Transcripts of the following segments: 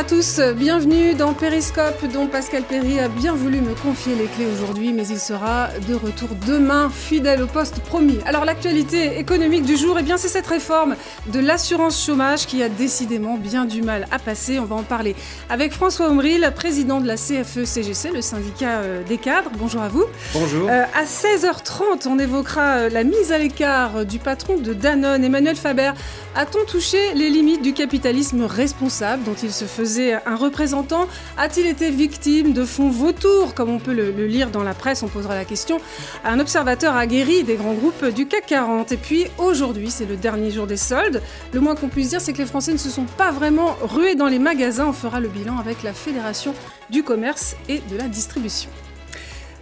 à tous, bienvenue dans Périscope dont Pascal Perry a bien voulu me confier les clés aujourd'hui mais il sera de retour demain fidèle au poste promis. Alors l'actualité économique du jour, eh bien c'est cette réforme de l'assurance chômage qui a décidément bien du mal à passer. On va en parler avec François Omril, président de la CFE-CGC, le syndicat euh, des cadres. Bonjour à vous. Bonjour. Euh, à 16h30, on évoquera euh, la mise à l'écart du patron de Danone, Emmanuel Faber. A-t-on touché les limites du capitalisme responsable dont il se faisait un représentant A-t-il été victime de fonds vautours, comme on peut le, le, lire dans la presse? On posera la question à un observateur aguerri des grands groupes du CAC 40. Et puis aujourd'hui, c'est le dernier jour des soldes. Le moins qu'on puisse dire, c'est que les Français ne se sont pas vraiment rués dans les magasins. On fera le bilan avec la Fédération du commerce et de la distribution.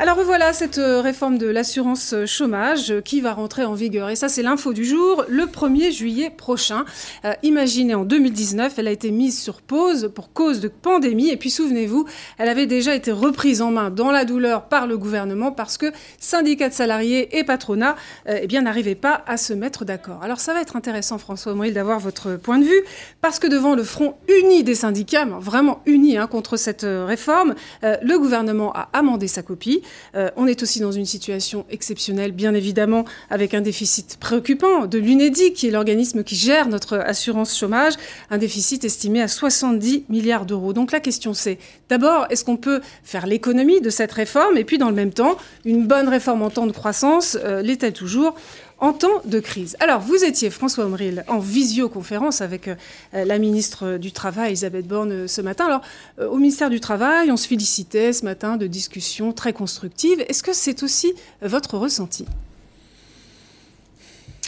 Alors voilà cette euh, réforme de l'assurance chômage euh, qui va rentrer en vigueur. Et ça, c'est l'info du jour, le 1er juillet prochain. Euh, imaginez, en 2019, elle a été mise sur pause pour cause de pandémie. Et puis souvenez-vous, elle avait déjà été reprise en main dans la douleur par le gouvernement parce que syndicats de salariés et patronat eh n'arrivaient pas à se mettre d'accord. Alors ça va être intéressant, François Omril, d'avoir votre point de vue parce que devant le front uni des syndicats, vraiment uni hein, contre cette réforme, le gouvernement a amendé sa copie. Euh, on est aussi dans une situation exceptionnelle, bien évidemment, avec un déficit préoccupant de l'UNEDIC, qui est l'organisme qui gère notre assurance chômage, un déficit estimé à 70 milliards d'euros. Donc la question c'est, d'abord, est-ce qu'on peut faire l'économie de cette réforme? Et puis, dans le même temps, une bonne réforme en temps de croissance euh, l'est-elle toujours? En temps de crise. Alors, vous étiez, François Omril, en visioconférence avec euh, la ministre du Travail, Elisabeth Borne, euh, ce matin. Alors, euh, au ministère du Travail, on se félicitait ce matin de discussions très constructives. Est-ce que c'est aussi votre ressenti?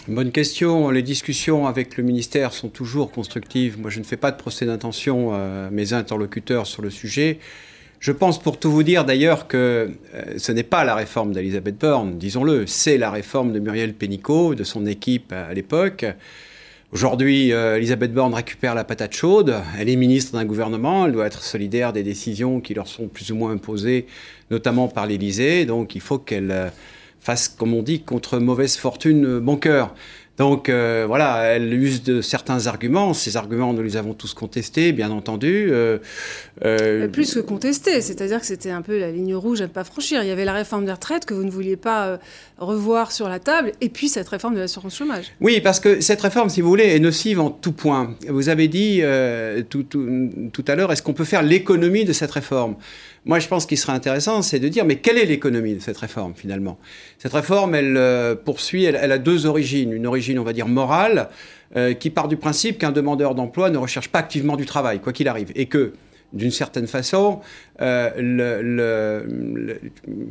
Bonne question. Les discussions avec le ministère sont toujours constructives. Moi, je ne fais pas de procès d'intention à mes interlocuteurs sur le sujet. Je pense pour tout vous dire d'ailleurs que euh, ce n'est pas la réforme d'Elisabeth Borne, disons-le, c'est la réforme de Muriel Pénicaud, de son équipe à l'époque. Aujourd'hui, euh, Elisabeth Borne récupère la patate chaude. Elle est ministre d'un gouvernement. Elle doit être solidaire des décisions qui leur sont plus ou moins imposées, notamment par l'Élysée. Donc, il faut qu'elle euh, fasse, comme on dit, contre mauvaise fortune, bon cœur. Donc euh, voilà, elle use de certains arguments. Ces arguments, nous les avons tous contestés, bien entendu. Euh, euh... Plus que contestés, c'est-à-dire que c'était un peu la ligne rouge à ne pas franchir. Il y avait la réforme des retraites que vous ne vouliez pas revoir sur la table, et puis cette réforme de l'assurance chômage. Oui, parce que cette réforme, si vous voulez, est nocive en tout point. Vous avez dit tout, tout, tout à l'heure, est-ce qu'on peut faire l'économie de cette réforme? Moi, je pense qu'il serait intéressant, c'est de dire, mais quelle est l'économie de cette réforme, finalement? Cette réforme, elle poursuit, elle, elle, a deux origines. Une origine, on va dire, morale, euh, qui part du principe qu'un demandeur d'emploi ne recherche pas activement du travail, quoi qu'il arrive, et que, d'une certaine façon, euh, le, le,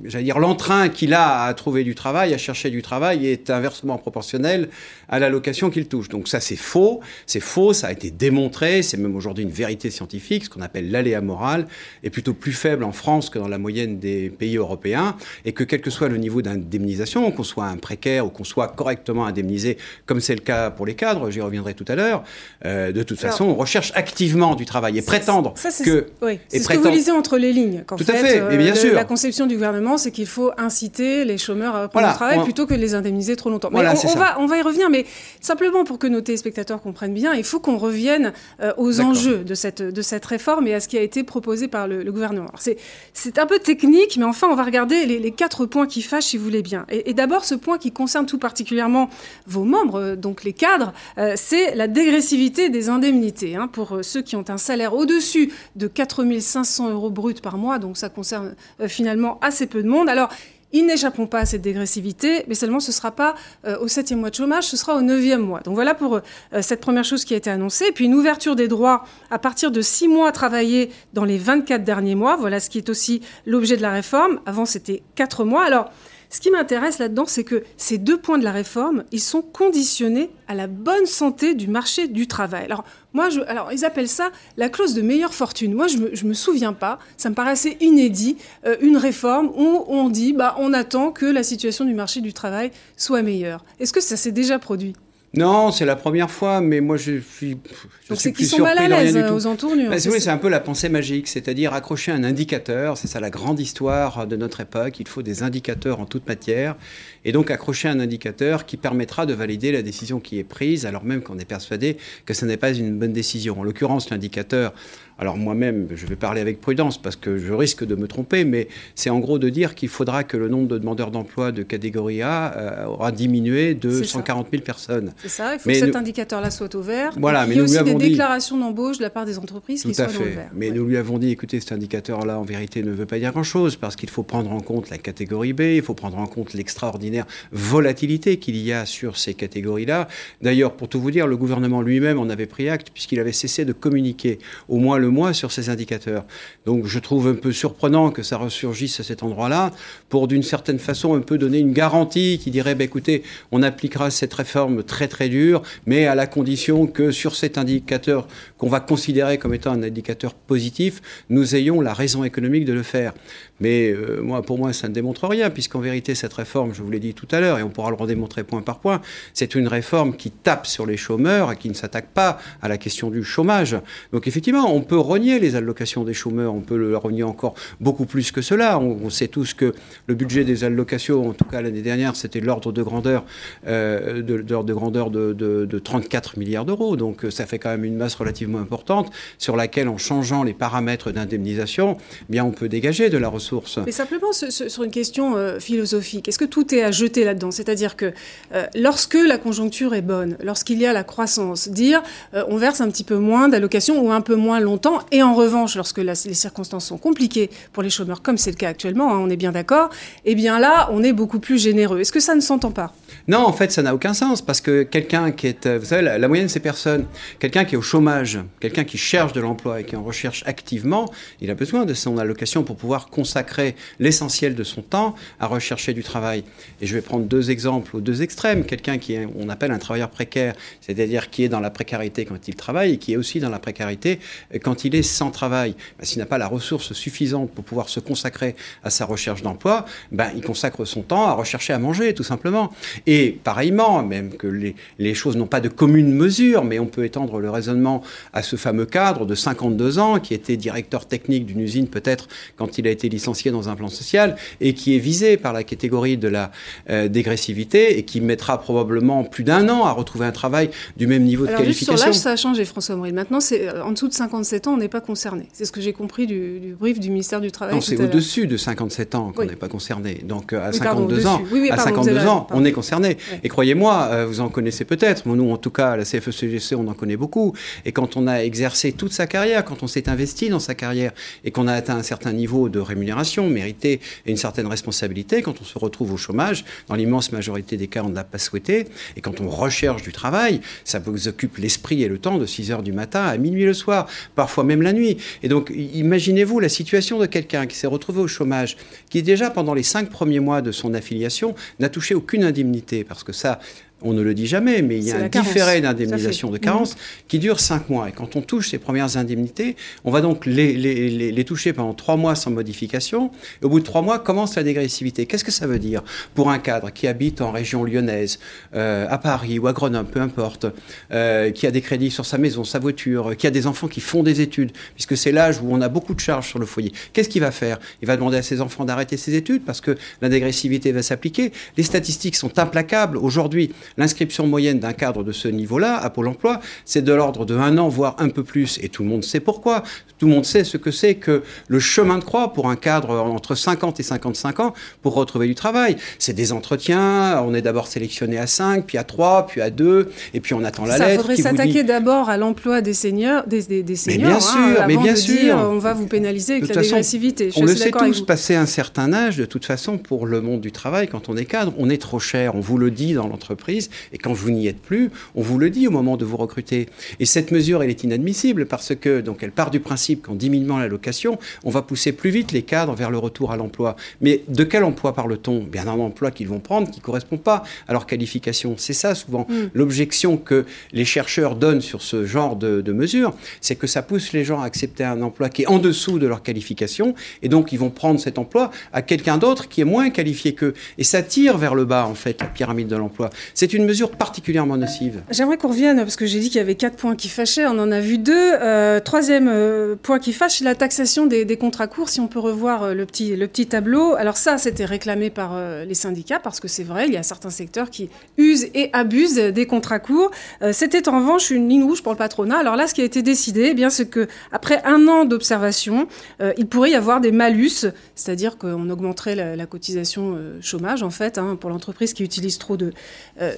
le dire l'entrain qu'il a à trouver du travail, à chercher du travail, est inversement proportionnel à l'allocation qu'il touche. Donc ça, c'est faux. C'est faux. Ça a été démontré. C'est même aujourd'hui une vérité scientifique. Ce qu'on appelle l'aléa moral est plutôt plus faible en France que dans la moyenne des pays européens, et que quel que soit le niveau d'indemnisation, qu'on soit un précaire ou qu'on soit correctement indemnisé, comme c'est le cas pour les cadres, j'y reviendrai tout à l'heure. Euh, de toute Alors, façon, on recherche activement du travail et prétendre ça, que oui, c'est ce que vous lisez entre les lignes. Tout fait, à fait, mais bien euh, sûr. La conception du gouvernement, c'est qu'il faut inciter les chômeurs à reprendre voilà, le travail on... plutôt que de les indemniser trop longtemps. Voilà, mais on, on va, on va y revenir, mais simplement pour que nos téléspectateurs comprennent bien, il faut qu'on revienne euh, aux enjeux de cette, de cette réforme et à ce qui a été proposé par le, le gouvernement. C'est un peu technique, mais enfin, on va regarder les, les, quatre points qui fâchent, si vous voulez bien. Et, et d'abord, ce point qui concerne tout particulièrement vos membres, euh, donc les cadres, euh, c'est la dégressivité des indemnités. Hein, pour ceux qui ont un salaire au-dessus de 4 500 euros bruts par mois, donc ça concerne euh, finalement assez peu de monde. Alors, ils n'échapperont pas à cette dégressivité, mais seulement ce ne sera pas euh, au septième mois de chômage, ce sera au neuvième mois. Donc voilà pour euh, cette première chose qui a été annoncée. Puis une ouverture des droits à partir de six mois travaillés dans les 24 derniers mois. Voilà ce qui est aussi l'objet de la réforme. Avant, c'était quatre mois. Alors, ce qui m'intéresse là-dedans, c'est que ces deux points de la réforme, ils sont conditionnés à la bonne santé du marché du travail. Alors, moi, je, alors ils appellent ça la clause de meilleure fortune. Moi, je me, me souviens pas, ça me assez inédit, euh, une réforme où on dit, bah, on attend que la situation du marché du travail soit meilleure. Est-ce que ça s'est déjà produit? Non, c'est la première fois, mais moi je suis. Je Donc c'est qu'ils sont mal à l'aise aux entournures. Bah, oui, c'est un peu la pensée magique, c'est-à-dire accrocher un indicateur. C'est ça la grande histoire de notre époque. Il faut des indicateurs en toute matière, et donc accrocher un indicateur qui permettra de valider la décision qui est prise, alors même qu'on est persuadé que ce n'est pas une bonne décision. En l'occurrence, l'indicateur alors moi-même, je vais parler avec prudence parce que je risque de me tromper, mais c'est en gros de dire qu'il faudra que le nombre de demandeurs d'emploi de catégorie A euh, aura diminué de 140 000 personnes. C'est ça, il faut que cet indicateur-là soit au vert. Voilà, mais il y a aussi des déclarations d'embauche de la part des entreprises qui soient au vert. Mais nous lui avons dit, écoutez, cet indicateur-là, en vérité, ne veut pas dire grand-chose parce qu'il faut prendre en compte la catégorie B, il faut prendre en compte l'extraordinaire volatilité qu'il y a sur ces catégories-là. D'ailleurs, pour tout vous dire, le gouvernement lui-même en avait pris acte puisqu'il avait cessé de communiquer au moins le mois sur ces indicateurs. Donc je trouve un peu surprenant que ça ressurgisse à cet endroit-là pour d'une certaine façon un peu donner une garantie qui dirait, bah, écoutez, on appliquera cette réforme très très dure, mais à la condition que sur cet indicateur qu'on va considérer comme étant un indicateur positif, nous ayons la raison économique de le faire. Mais euh, moi, pour moi, ça ne démontre rien, puisqu'en vérité, cette réforme, je vous l'ai dit tout à l'heure, et on pourra le redémontrer point par point, c'est une réforme qui tape sur les chômeurs et qui ne s'attaque pas à la question du chômage. Donc effectivement, on peut renier les allocations des chômeurs, on peut le renier encore beaucoup plus que cela. On, sait tous que le budget des allocations, en tout cas l'année dernière, c'était l'ordre de grandeur, euh, de, de, grandeur de, de 34 milliards d'euros. Donc ça fait quand même une masse relativement importante sur laquelle, en changeant les paramètres d'indemnisation, eh bien on peut dégager de la ressource mais simplement sur une question euh, philosophique, est-ce que tout est à jeter là-dedans? C'est-à-dire que euh, lorsque la conjoncture est bonne, lorsqu'il y a la croissance, dire euh, on verse un petit peu moins d'allocations ou un peu moins longtemps, et en revanche, lorsque les circonstances sont compliquées pour les chômeurs, comme c'est le cas actuellement, hein, on est bien d'accord, eh bien là, on est beaucoup plus généreux. Est-ce que ça ne s'entend pas? Non, en fait, ça n'a aucun sens, parce que quelqu'un qui est, vous savez, la, moyenne de ces personnes, quelqu'un qui est au chômage, quelqu'un qui cherche de l'emploi et qui en recherche activement, il a besoin de son allocation pour pouvoir consacrer l'essentiel de son temps à rechercher du travail. Et je vais prendre deux exemples aux deux extrêmes. Quelqu'un qui est, on appelle un travailleur précaire, c'est-à-dire qui est dans la précarité quand il travaille et qui est aussi dans la précarité quand il est sans travail. Ben, S'il n'a pas la ressource suffisante pour pouvoir se consacrer à sa recherche d'emploi, ben, il consacre son temps à rechercher à manger, tout simplement. Pareillement, même que les, les choses n'ont pas de commune mesure, mais on peut étendre le raisonnement à ce fameux cadre de 52 ans qui était directeur technique d'une usine peut-être quand il a été licencié dans un plan social et qui est visé par la catégorie de la euh, dégressivité et qui mettra probablement plus d'un an à retrouver un travail du même niveau de qualification. sur l'âge, ça a changé, François Maurice. Maintenant, c'est euh, en dessous de 57 ans, on n'est pas concerné. C'est ce que j'ai compris du, brief du ministère du Travail. Non, c'est au-dessus de 57 ans qu'on n'est pas concerné. Donc euh, à 52 ans, à 52 ans, on est concerné. Et croyez-moi, vous en connaissez peut-être. Nous, en tout cas, à la CFECGC, on en connaît beaucoup. Et quand on a exercé toute sa carrière, quand on s'est investi dans sa carrière et qu'on a atteint un certain niveau de rémunération, méritée et une certaine responsabilité. Quand on se retrouve au chômage, dans l'immense majorité des cas, on ne l'a pas souhaité. Et quand on recherche du travail, ça vous occupe l'esprit et le temps de 6 heures du matin à minuit le soir, parfois même la nuit. Et donc, imaginez-vous la situation de quelqu'un qui s'est retrouvé au chômage, qui déjà pendant les cinq premiers mois de son affiliation n'a touché aucune indemnité, parce que ça, on ne le dit jamais, mais il y a un différé d'indemnisation de carence mhm. qui dure cinq mois. Et quand on touche ces premières indemnités, on va donc les, toucher pendant trois mois sans modification. Et au bout de trois mois, commence la dégressivité. Qu'est-ce que ça veut dire pour un cadre qui habite en région lyonnaise, euh, à Paris ou à Grenoble, peu importe, euh, qui a des crédits sur sa maison, sa voiture, qui a des enfants qui font des études, puisque c'est l'âge où on a beaucoup de charges sur le foyer. Qu'est-ce qu'il va faire? Il va demander à ses enfants d'arrêter ses études parce que la dégressivité va s'appliquer. Les statistiques sont implacables. Aujourd'hui, L'inscription moyenne d'un cadre de ce niveau-là à Pôle emploi, c'est de l'ordre de un an, voire un peu plus. Et tout le monde sait pourquoi. Tout le monde sait ce que c'est que le chemin de croix pour un cadre entre 50 et 55 ans pour retrouver du travail. C'est des entretiens. On est d'abord sélectionné à 5, puis à 3, puis à 2, et puis on attend la lettre. Il faudrait s'attaquer d'abord à l'emploi des seniors, des, seniors. Mais bien hein, sûr, mais bien sûr. Dire, on va vous pénaliser avec la dégressivité. on le sait tous, passer un certain âge, de toute façon, pour le monde du travail, quand on est cadre, on est trop cher. On vous le dit dans l'entreprise et quand vous n'y êtes plus, on vous le dit au moment de vous recruter. Et cette mesure, elle est inadmissible parce que, donc, elle part du principe qu'en diminuant l'allocation, on va pousser plus vite les cadres vers le retour à l'emploi. Mais de quel emploi parle-t-on? Bien d'un emploi qu'ils vont prendre qui ne correspond pas à leur qualification. C'est ça souvent mm. l'objection que les chercheurs donnent sur ce genre de, de mesures, c'est que ça pousse les gens à accepter un emploi qui est en dessous de leur qualification, et donc ils vont prendre cet emploi à quelqu'un d'autre qui est moins qualifié qu'eux. Et ça tire vers le bas, en fait, la pyramide de l'emploi. C'est c'est une mesure particulièrement nocive. J'aimerais qu'on revienne, parce que j'ai dit qu'il y avait quatre points qui fâchaient, on en a vu deux. Euh, troisième euh, point qui fâche, c'est la taxation des, contrats courts, si on peut revoir euh, le, petit, le petit tableau. Alors ça, c'était réclamé par les syndicats, parce que c'est vrai, il y a certains secteurs qui usent et abusent des contrats courts. c'était en revanche une ligne rouge pour le patronat. Alors là, ce qui a été décidé, eh bien, c'est qu'après un an d'observation, il pourrait y avoir des malus, c'est-à-dire qu'on augmenterait la, cotisation chômage, en fait, hein, pour l'entreprise qui utilise trop de,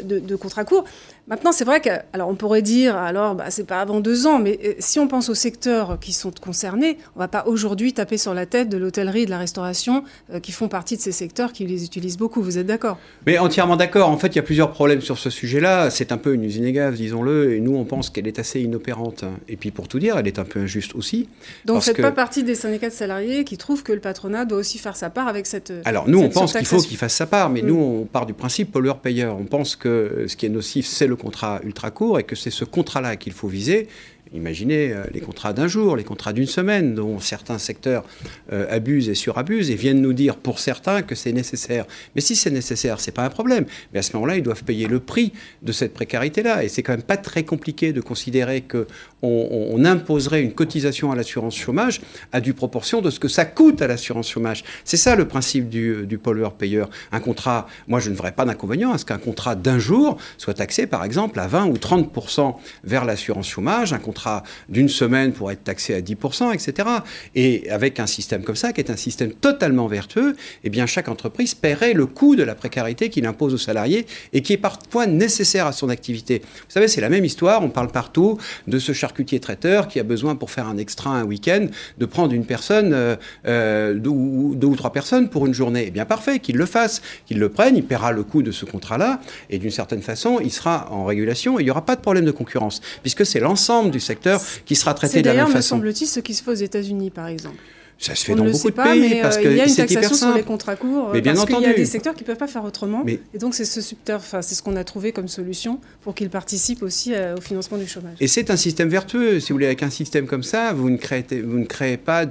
de, de contrats courts. Maintenant, c'est vrai que, alors on pourrait dire, alors bah, c'est pas avant deux ans, mais euh, si on pense aux secteurs qui sont concernés, on va pas aujourd'hui taper sur la tête de l'hôtellerie et de la restauration euh, qui font partie de ces secteurs qui les utilisent beaucoup. Vous êtes d'accord? Mais entièrement d'accord. En fait, il y a plusieurs problèmes sur ce sujet-là. C'est un peu une usine à disons-le, et nous on pense qu'elle est assez inopérante. Et puis pour tout dire, elle est un peu injuste aussi. Donc vous faites pas partie des syndicats de salariés qui trouvent que le patronat doit aussi faire sa part avec cette. Alors nous, on pense qu'il faut qu'il fasse sa part, mais mm. nous on part du principe pollueur-payeur. On pense que ce qui est nocif, c'est le contrat ultra court et que c'est ce contrat-là qu'il faut viser Imaginez euh, les contrats d'un jour, les contrats d'une semaine, dont certains secteurs euh, abusent et surabusent et viennent nous dire pour certains que c'est nécessaire. Mais si c'est nécessaire, c'est pas un problème. Mais à ce moment-là, ils doivent payer le prix de cette précarité-là. Et c'est quand même pas très compliqué de considérer que on, imposerait une cotisation à l'assurance chômage à due proportion de ce que ça coûte à l'assurance chômage. C'est ça le principe du, du pollueur-payeur. Un contrat, moi je ne ferais pas d'inconvénient à ce qu'un contrat d'un jour soit taxé par exemple à 20 ou 30% vers l'assurance chômage, un contrat d'une semaine pour être taxé à 10%, etc. Et avec un système comme ça, qui est un système totalement vertueux, eh bien chaque entreprise paierait le coût de la précarité qu'il impose aux salariés et qui est parfois nécessaire à son activité. Vous savez, c'est la même histoire, on parle partout de ce charcutier traiteur qui a besoin pour faire un extra un week-end de prendre une personne, euh, euh, deux, ou, deux, ou, trois personnes pour une journée. Eh bien parfait, qu'il le fasse, qu'il le prenne, il paiera le coût de ce contrat-là et d'une certaine façon, il sera en régulation et il n'y aura pas de problème de concurrence puisque c'est l'ensemble du secteur qui sera traité de la même façon. C'est d'ailleurs, me semble-t-il, ce qui se fait aux États-Unis, par exemple. Ça se fait dans beaucoup de pays parce euh, que il y a une taxation sur les contrats courts mais bien parce qu'il y a des secteurs qui ne peuvent pas faire autrement. Et donc c'est ce enfin c'est ce qu'on a trouvé comme solution pour qu'ils participent aussi euh, au financement du chômage. Et c'est un système vertueux. Si vous voulez, avec un système comme ça, vous ne créez, vous ne créez pas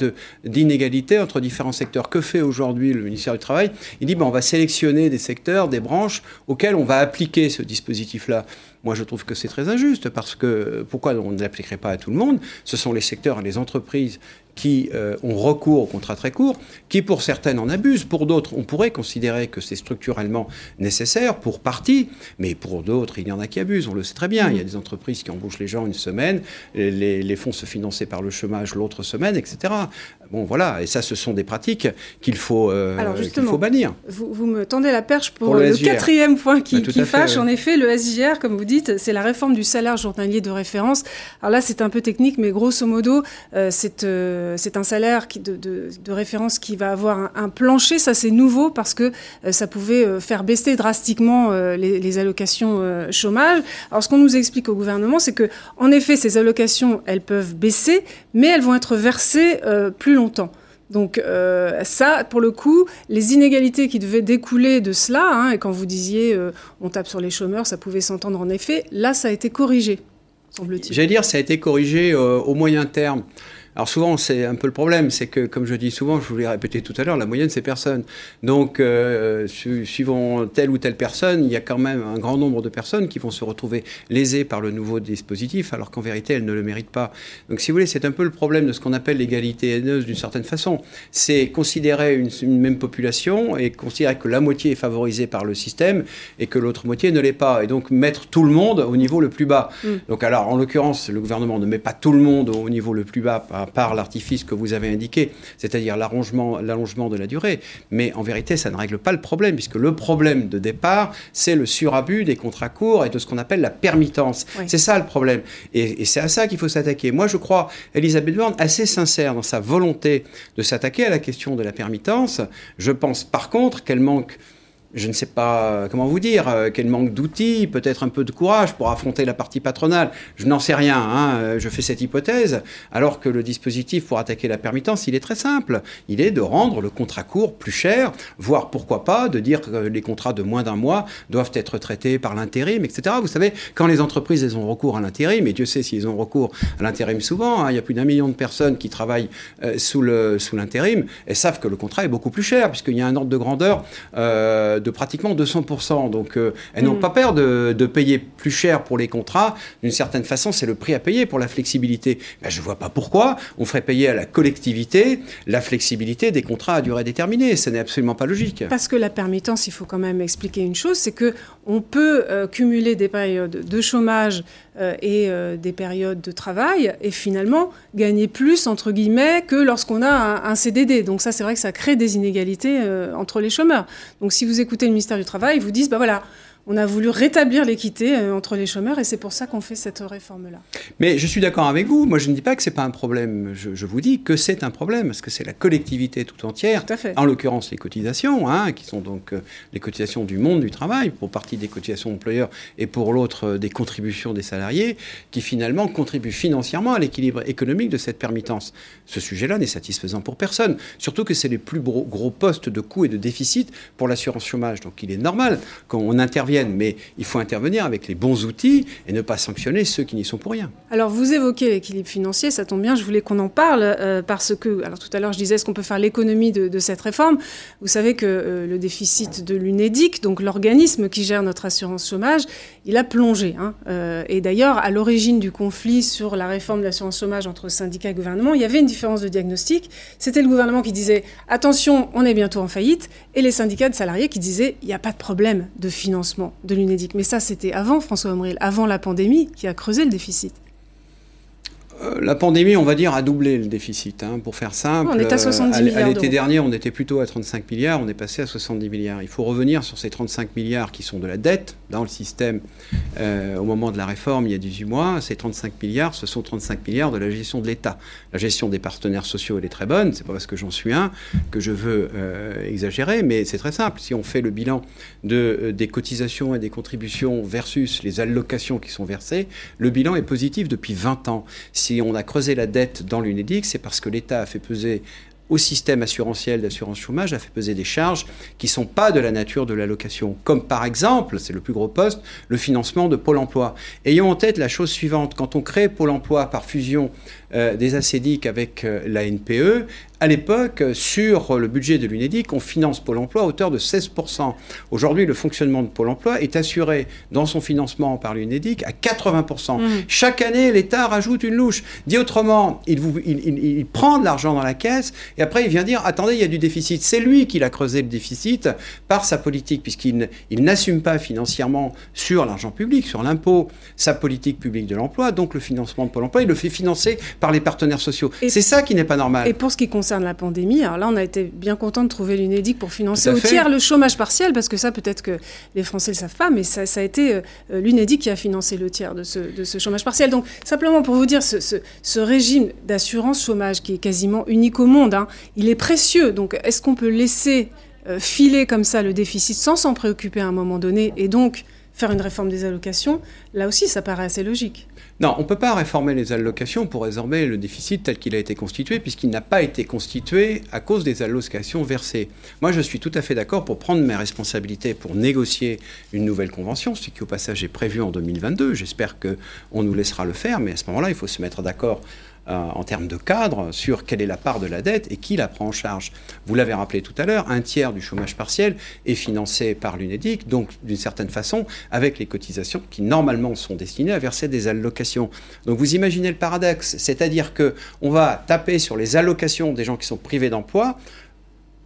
d'inégalité entre différents secteurs. Que fait aujourd'hui le ministère du Travail? Il dit on va sélectionner des secteurs, des branches auxquelles on va appliquer ce dispositif-là. Moi, je trouve que c'est très injuste parce que pourquoi on ne l'appliquerait pas à tout le monde? Ce sont les secteurs et les entreprises qui euh, ont recours aux contrats très courts, qui pour certaines en abusent, pour d'autres on pourrait considérer que c'est structurellement nécessaire pour partie, mais pour d'autres il y en a qui abusent, on le sait très bien, il y a des entreprises qui embauchent les gens une semaine, les, fonds se financer par le chômage l'autre semaine, etc. Bon voilà, et ça ce sont des pratiques qu'il faut, euh, faut bannir. Vous, me tendez la perche pour, le, quatrième point qui, bah, fâche, en effet le SJR, comme vous dites, c'est la réforme du salaire journalier de référence. Alors là c'est un peu technique, mais grosso modo, euh, c'est euh, c'est un salaire de, référence qui va avoir un, plancher. Ça, c'est nouveau parce que euh, ça pouvait euh, faire baisser drastiquement les, allocations chômage. Alors, ce qu'on nous explique au gouvernement, c'est que, en effet, ces allocations, elles peuvent baisser, mais elles vont être versées plus longtemps. Donc ça, pour le coup, les inégalités qui devaient découler de cela, hein, et quand vous disiez on tape sur les chômeurs, ça pouvait s'entendre en effet, là, ça a été corrigé, semble-t-il. J'allais dire, ça a été corrigé au moyen terme. Alors souvent, c'est un peu le problème, c'est que, comme je dis souvent, je vous l'ai répété tout à l'heure, la moyenne, c'est personne. Donc, euh, suivant telle ou telle personne, il y a quand même un grand nombre de personnes qui vont se retrouver lésées par le nouveau dispositif, alors qu'en vérité, elles ne le méritent pas. Donc, si vous voulez, c'est un peu le problème de ce qu'on appelle l'égalité haineuse d'une certaine façon. C'est considérer une, même population et considérer que la moitié est favorisée par le système et que l'autre moitié ne l'est pas. Et donc, mettre tout le monde au niveau le plus bas. Mm. Donc, alors, en l'occurrence, le gouvernement ne met pas tout le monde au niveau le plus bas par l'artifice que vous avez indiqué, c'est-à-dire l'allongement de la durée. Mais en vérité, ça ne règle pas le problème, puisque le problème de départ, c'est le surabus des contrats courts et de ce qu'on appelle la permittence. C'est ça le problème. Et, c'est à ça qu'il faut s'attaquer. Moi, je crois, Elisabeth Borne, assez sincère dans sa volonté de s'attaquer à la question de la permittence. Je pense par contre qu'elle manque je ne sais pas comment vous dire, euh, qu'elle manque d'outils, peut-être un peu de courage pour affronter la partie patronale. Je n'en sais rien, hein, euh, je fais cette hypothèse, alors que le dispositif pour attaquer la permittence, il est très simple. Il est de rendre le contrat court plus cher, voire pourquoi pas de dire que les contrats de moins d'un mois doivent être traités par l'intérim, etc. Vous savez, quand les entreprises elles ont recours à l'intérim, et Dieu sait s'ils ont recours à l'intérim souvent, hein, il y a plus d'un million de personnes qui travaillent euh, sous l'intérim, sous elles savent que le contrat est beaucoup plus cher, puisqu'il y a un ordre de grandeur de pratiquement 200%. Donc elles n'ont mm. pas peur de, payer plus cher pour les contrats. D'une certaine façon, c'est le prix à payer pour la flexibilité. Ben, je ne vois pas pourquoi on ferait payer à la collectivité la flexibilité des contrats à durée déterminée. Ce n'est absolument pas logique. Parce que la permittance, il faut quand même expliquer une chose, c'est que on peut cumuler des périodes de chômage euh, et euh, des périodes de travail et finalement gagner plus entre guillemets que lorsqu'on a un, CDD. Donc ça c'est vrai que ça crée des inégalités euh, entre les chômeurs. Donc si vous écoutez le ministère du Travail, vous disent bah voilà, on a voulu rétablir l'équité euh, entre les chômeurs et c'est pour ça qu'on fait cette réforme-là. Mais je suis d'accord avec vous. Moi, je ne dis pas que c'est pas un problème. Je, vous dis que c'est un problème parce que c'est la collectivité tout entière. Tout à fait. En l'occurrence, les cotisations, hein, qui sont donc euh, les cotisations du monde du travail, pour partie des cotisations employeurs et pour l'autre euh, des contributions des salariés, qui finalement contribuent financièrement à l'équilibre économique de cette permittance. Ce sujet-là n'est satisfaisant pour personne. Surtout que c'est les plus gros, gros postes de coûts et de déficit pour l'assurance chômage. Donc il est normal qu'on intervienne mais il faut intervenir avec les bons outils et ne pas sanctionner ceux qui n'y sont pour rien. Alors vous évoquez l'équilibre financier, ça tombe bien, je voulais qu'on en parle euh, parce que, alors tout à l'heure je disais, est-ce qu'on peut faire l'économie de, cette réforme? Vous savez que euh, le déficit de l'UNEDIC, donc l'organisme qui gère notre assurance chômage, il a plongé. Hein. Euh, et d'ailleurs, à l'origine du conflit sur la réforme de l'assurance chômage entre syndicats et gouvernement, il y avait une différence de diagnostic. C'était le gouvernement qui disait attention, on est bientôt en faillite, et les syndicats de salariés qui disaient il n'y a pas de problème de financement de l'UNEDIC. Mais ça, c'était avant François Omril, avant la pandémie, qui a creusé le déficit. Euh, la pandémie, on va dire, a doublé le déficit. Hein, pour faire simple, on est à 70 euh, milliards. À l'été dernier, on était plutôt à 35 milliards, on est passé à 70 milliards. Il faut revenir sur ces 35 milliards qui sont de la dette dans le système. Euh, au moment de la réforme, il y a 18 mois, ces 35 milliards, ce sont 35 milliards de la gestion de l'État. La gestion des partenaires sociaux, elle est très bonne. C'est pas parce que j'en suis un que je veux exagérer, mais c'est très simple. Si on fait le bilan de, des cotisations et des contributions versus les allocations qui sont versées, le bilan est positif depuis 20 ans. Si si on a creusé la dette dans l'UNEDIC, c'est parce que l'État a fait peser au système assurantiel d'assurance chômage a fait peser des charges qui ne sont pas de la nature de l'allocation, comme par exemple, c'est le plus gros poste, le financement de Pôle emploi. Ayons en tête la chose suivante, quand on crée Pôle emploi par fusion euh, des ACDIC avec euh, la NPE, à l'époque, sur le budget de l'UNEDIC, on finance Pôle emploi à hauteur de 16%. Aujourd'hui, le fonctionnement de Pôle emploi est assuré dans son financement par l'UNEDIC à 80%. Mmh. Chaque année, l'État rajoute une louche. Dit autrement, il, vous, il, prend de l'argent dans la caisse et après il vient dire attendez, il y a du déficit. C'est lui qui l'a creusé le déficit par sa politique, puisqu'il n'assume pas financièrement sur l'argent public, sur l'impôt, sa politique publique de l'emploi, donc le financement de Pôle emploi, il le fait financer par les partenaires sociaux. C'est ça qui n'est pas normal. Et pour ce qui concerne la pandémie, alors là, on a été bien content de trouver l'UNEDIC pour financer au tiers le chômage partiel, parce que ça, peut-être que les Français ne le savent pas, mais ça, a été euh, l'UNEDIC qui a financé le tiers de ce, chômage partiel. Donc, simplement pour vous dire, ce, régime d'assurance chômage qui est quasiment unique au monde, hein, il est précieux. Donc, est-ce qu'on peut laisser euh, filer comme ça le déficit sans s'en préoccuper à un moment donné et donc faire une réforme des allocations, là aussi, ça paraît assez logique. Non, on ne peut pas réformer les allocations pour résorber le déficit tel qu'il a été constitué, puisqu'il n'a pas été constitué à cause des allocations versées. Moi, je suis tout à fait d'accord pour prendre mes responsabilités pour négocier une nouvelle convention, ce qui au passage est prévu en 2022. J'espère qu'on nous laissera le faire, mais à ce moment-là, il faut se mettre d'accord en termes de cadre sur quelle est la part de la dette et qui la prend en charge. Vous l'avez rappelé tout à l'heure, un tiers du chômage partiel est financé par l'UNEDIC, donc d'une certaine façon avec les cotisations qui normalement sont destinées à verser des allocations. Donc vous imaginez le paradoxe, c'est-à-dire que on va taper sur les allocations des gens qui sont privés d'emploi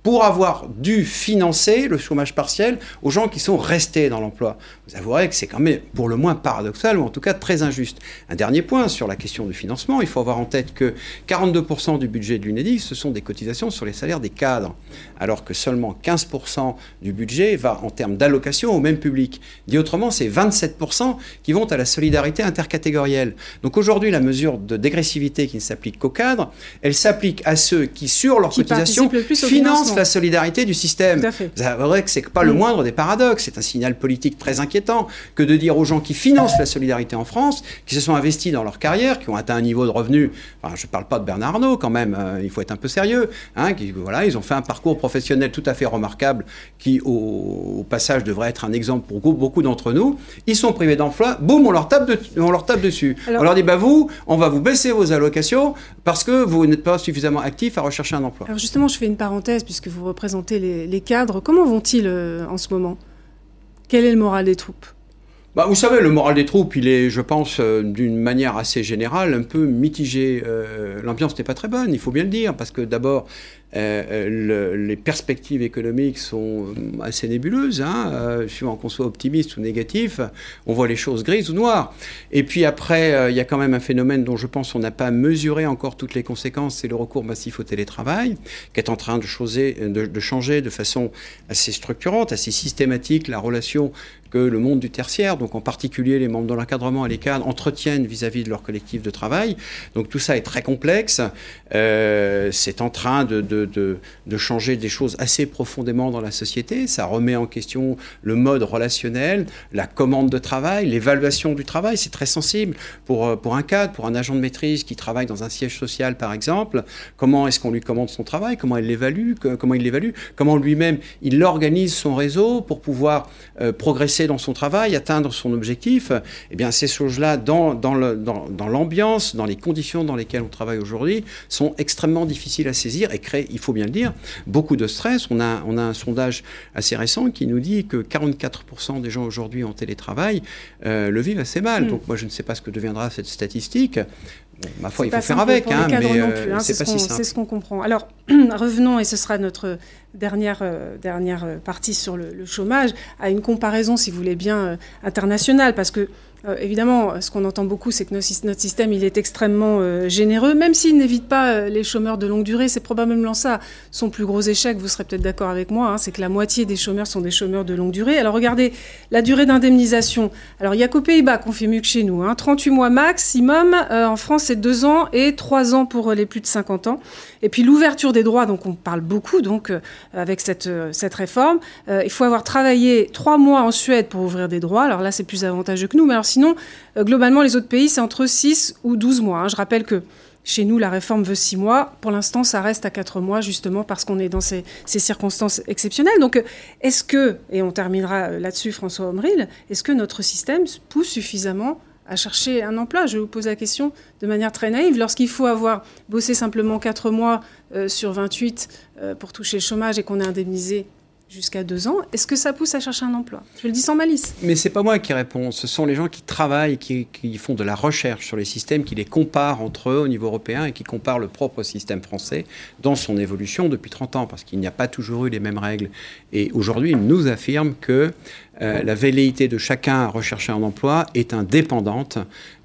pour avoir dû financer le chômage partiel aux gens qui sont restés dans l'emploi. Vous avouerez que c'est quand même pour le moins paradoxal, ou en tout cas très injuste. Un dernier point sur la question du financement, il faut avoir en tête que 42% du budget de l'UNEDIC, ce sont des cotisations sur les salaires des cadres, alors que seulement 15% du budget va en termes d'allocation au même public. Dit autrement, c'est 27% qui vont à la solidarité intercatégorielle. Donc aujourd'hui, la mesure de dégressivité qui ne s'applique qu'aux cadres, elle s'applique à ceux qui, sur leurs cotisations, financent la solidarité du système. Vous avouerez que c'est pas le mm. moindre des paradoxes. C'est un signal politique très inquiétant que de dire aux gens qui financent la solidarité en France, qui se sont investis dans leur carrière, qui ont atteint un niveau de revenu. Enfin, je ne parle pas de Bernard Arnault quand même. Euh, il faut être un peu sérieux. Hein, qui, voilà, ils ont fait un parcours professionnel tout à fait remarquable, qui au, passage devrait être un exemple pour beaucoup d'entre nous. Ils sont privés d'emploi. Boum, on leur tape, de, on leur tape dessus. on leur dit bah vous, on va vous baisser vos allocations parce que vous n'êtes pas suffisamment actif à rechercher un emploi. Alors justement, je fais une parenthèse puisque puisque vous représentez les, cadres. Comment vont-ils en ce moment? Quel est le moral des troupes? Bah, vous savez, le moral des troupes, il est, je pense, d'une manière assez générale, un peu mitigé. L'ambiance n'est pas très bonne, il faut bien le dire, parce que d'abord, euh, euh, les perspectives économiques sont euh, assez nébuleuses, hein, suivant qu'on soit optimiste ou négatif, on voit les choses grises ou noires. Et puis après, il y a quand même un phénomène dont je pense qu'on n'a pas mesuré encore toutes les conséquences, c'est le recours massif au télétravail, qui est en train de, changer de façon assez structurante, assez systématique la relation que le monde du tertiaire, donc en particulier les membres de l'encadrement et les cadres, entretiennent vis-à-vis de leur collectif de travail. Donc tout ça est très complexe. c'est en train de, changer des choses assez profondément dans la société. Ça remet en question le mode relationnel, la commande de travail, l'évaluation du travail. C'est très sensible pour, euh, pour un cadre, pour un agent de maîtrise qui travaille dans un siège social, par exemple. Comment est-ce qu'on lui commande son travail? Comment il l'évalue? Comment il l'évalue? Comment lui-même il organise son réseau pour pouvoir euh, progresser dans son travail, atteindre son objectif? Eh bien, ces choses-là, dans, dans l'ambiance, dans, dans les conditions dans lesquelles on travaille aujourd'hui, sont extrêmement difficiles à saisir et créent il faut bien le dire, beaucoup de stress. On a, on a un sondage assez récent qui nous dit que 44% des gens aujourd'hui en télétravail euh, le vivent assez mal. Hmm. Donc moi, je ne sais pas ce que deviendra cette statistique. ma foi, il faut faire avec, hein, mais euh, hein, c'est pas si simple. C'est ce qu'on comprend. Alors, revenons, et ce sera notre dernière, euh, dernière partie sur le, le, chômage, à une comparaison, si vous voulez bien, internationale, parce que euh, évidemment, ce qu'on entend beaucoup, c'est que notre, système, il est extrêmement euh, généreux, même s'il n'évite pas euh, les chômeurs de longue durée. C'est probablement ça son plus gros échec. Vous serez peut-être d'accord avec moi, hein, c'est que la moitié des chômeurs sont des chômeurs de longue durée. Alors regardez la durée d'indemnisation. Alors il n'y a qu'aux Pays-Bas qu'on fait mieux que chez nous. Hein, 38 mois maximum. en France, c'est 2 ans et 3 ans pour les plus de 50 ans. Et puis l'ouverture des droits, donc on parle beaucoup donc avec cette, cette réforme. il faut avoir travaillé 3 mois en Suède pour ouvrir des droits. Alors là, c'est plus avantageux que nous. Mais alors sinon, euh, globalement, les autres pays, c'est entre 6 ou 12 mois. Hein. Je rappelle que chez nous, la réforme veut 6 mois. Pour l'instant, ça reste à 4 mois, justement, parce qu'on est dans ces, circonstances exceptionnelles. Donc, est-ce que, et on terminera euh, là-dessus, François Omril, est-ce que notre système pousse suffisamment à chercher un emploi Je vous pose la question de manière très naïve. Lorsqu'il faut avoir bossé simplement 4 mois euh, sur 28 pour toucher le chômage et qu'on est indemnisé jusqu'à deux ans, est-ce que ça pousse à chercher un emploi? Je le dis sans malice. Mais c'est pas moi qui réponds, ce sont les gens qui travaillent, qui, qui, font de la recherche sur les systèmes, qui les comparent entre eux au niveau européen et qui comparent le propre système français dans son évolution depuis 30 ans, parce qu'il n'y a pas toujours eu les mêmes règles. Et aujourd'hui, ils nous affirment que euh, la velléité de chacun à rechercher un emploi est indépendante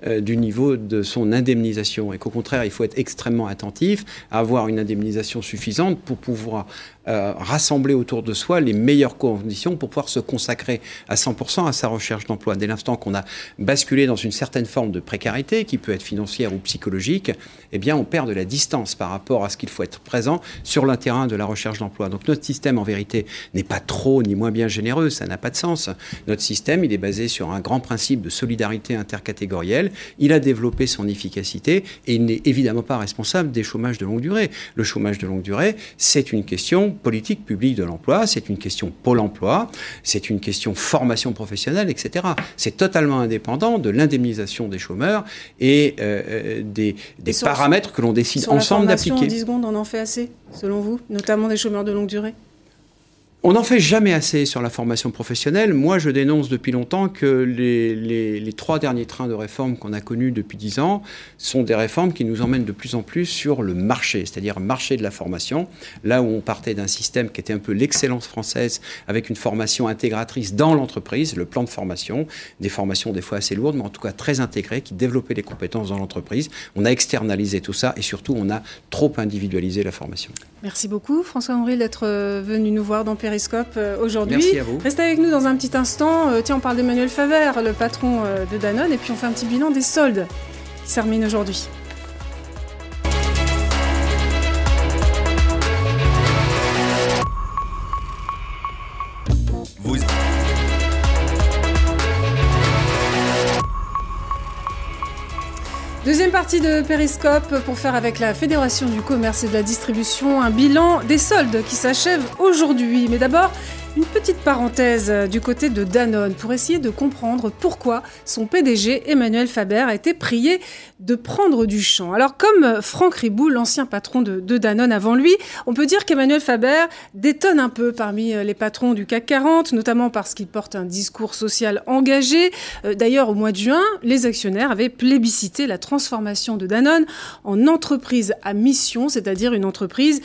euh, du niveau de son indemnisation et qu'au contraire, il faut être extrêmement attentif à avoir une indemnisation suffisante pour pouvoir euh, rassembler autour de soi les meilleures conditions pour pouvoir se consacrer à 100% à sa recherche d'emploi. Dès l'instant qu'on a basculé dans une certaine forme de précarité, qui peut être financière ou psychologique, eh bien, on perd de la distance par rapport à ce qu'il faut être présent sur le terrain de la recherche d'emploi. Donc notre système, en vérité, n'est pas trop ni moins bien généreux, ça n'a pas de sens. Notre système, il est basé sur un grand principe de solidarité intercatégorielle. Il a développé son efficacité et il n'est évidemment pas responsable des chômages de longue durée. Le chômage de longue durée, c'est une question politique publique de l'emploi, c'est une question pôle emploi, c'est une question formation professionnelle, etc. C'est totalement indépendant de l'indemnisation des chômeurs et euh, euh, des, paramètres que l'on décide ensemble d'appliquer. En 10 secondes, on en fait assez, selon vous, notamment des chômeurs de longue durée? On n'en fait jamais assez sur la formation professionnelle. Moi, je dénonce depuis longtemps que les, trois derniers trains de réforme qu'on a connus depuis dix ans sont des réformes qui nous emmènent de plus en plus sur le marché, c'est-à-dire marché de la formation, là où on partait d'un système qui était un peu l'excellence française, avec une formation intégratrice dans l'entreprise, le plan de formation, des formations des fois assez lourdes, mais en tout cas très intégrées, qui développaient les compétences dans l'entreprise. On a externalisé tout ça et surtout, on a trop individualisé la formation. Merci beaucoup, François Henry, d'être euh, venu nous voir dans euh, aujourd'hui. Merci à vous. Restez avec nous dans un petit instant. Euh, tiens, on parle d'Emmanuel Faver, le patron de Danone, et puis on fait un petit bilan des soldes qui se aujourd'hui. Deuxième partie de Périscope pour faire avec la Fédération du commerce et de la distribution un bilan des soldes qui s'achèvent aujourd'hui. Mais d'abord, Une petite parenthèse euh, du côté de Danone pour essayer de comprendre pourquoi son PDG Emmanuel Faber a été prié de prendre du champ. Alors comme euh, Franck Ribou, l'ancien patron de, Danone avant lui, on peut dire qu'Emmanuel Faber détonne un peu parmi euh, les patrons du CAC 40, notamment parce qu'il porte un discours social engagé. D'ailleurs, au mois de juin, les actionnaires avaient plébiscité la transformation de Danone en entreprise à mission, c'est-à-dire une entreprise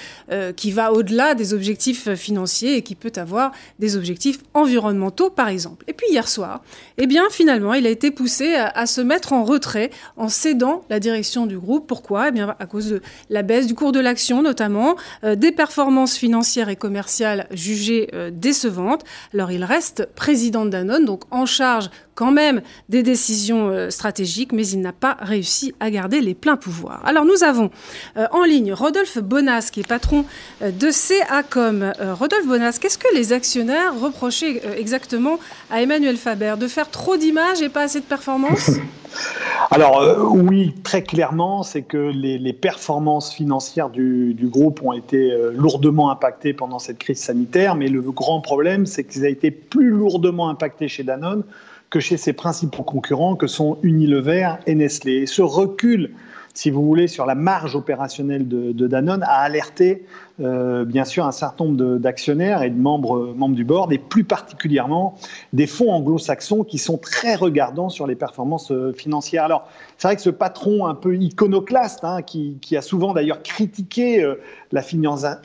qui va au-delà des objectifs financiers et qui peut avoir des objectifs environnementaux, par exemple. Et puis hier soir, eh bien, finalement, il a été poussé à, se mettre en retrait en cédant la direction du groupe. Pourquoi? Eh bien, à cause de la baisse du cours de l'action, notamment, euh, des performances financières et commerciales jugées euh, décevantes. Alors, il reste président de Danone, donc en charge quand même des décisions euh, stratégiques, mais il n'a pas réussi à garder les pleins pouvoirs. Alors nous avons euh, en ligne Rodolphe Bonas, qui est patron euh, de CACOM. Rodolphe Bonas, qu'est-ce que les actionnaires reprochaient exactement à Emmanuel Faber? De faire trop d'images et pas assez de performances? Alors oui, très clairement, c'est que les, performances financières du, du, groupe ont été lourdement impactées pendant cette crise sanitaire, mais le grand problème, c'est qu'ils ont été plus lourdement impactés chez Danone que chez ses principaux concurrents que sont Unilever et Nestlé. Ce recul, si vous voulez, sur la marge opérationnelle de, Danone a alerté euh, bien sûr un certain nombre d'actionnaires et de membres, membres du board, et plus particulièrement des fonds anglo-saxons qui sont très regardants sur les performances euh, financières. Alors, c'est vrai que ce patron un peu iconoclaste, hein, qui, a souvent d'ailleurs critiqué euh, la,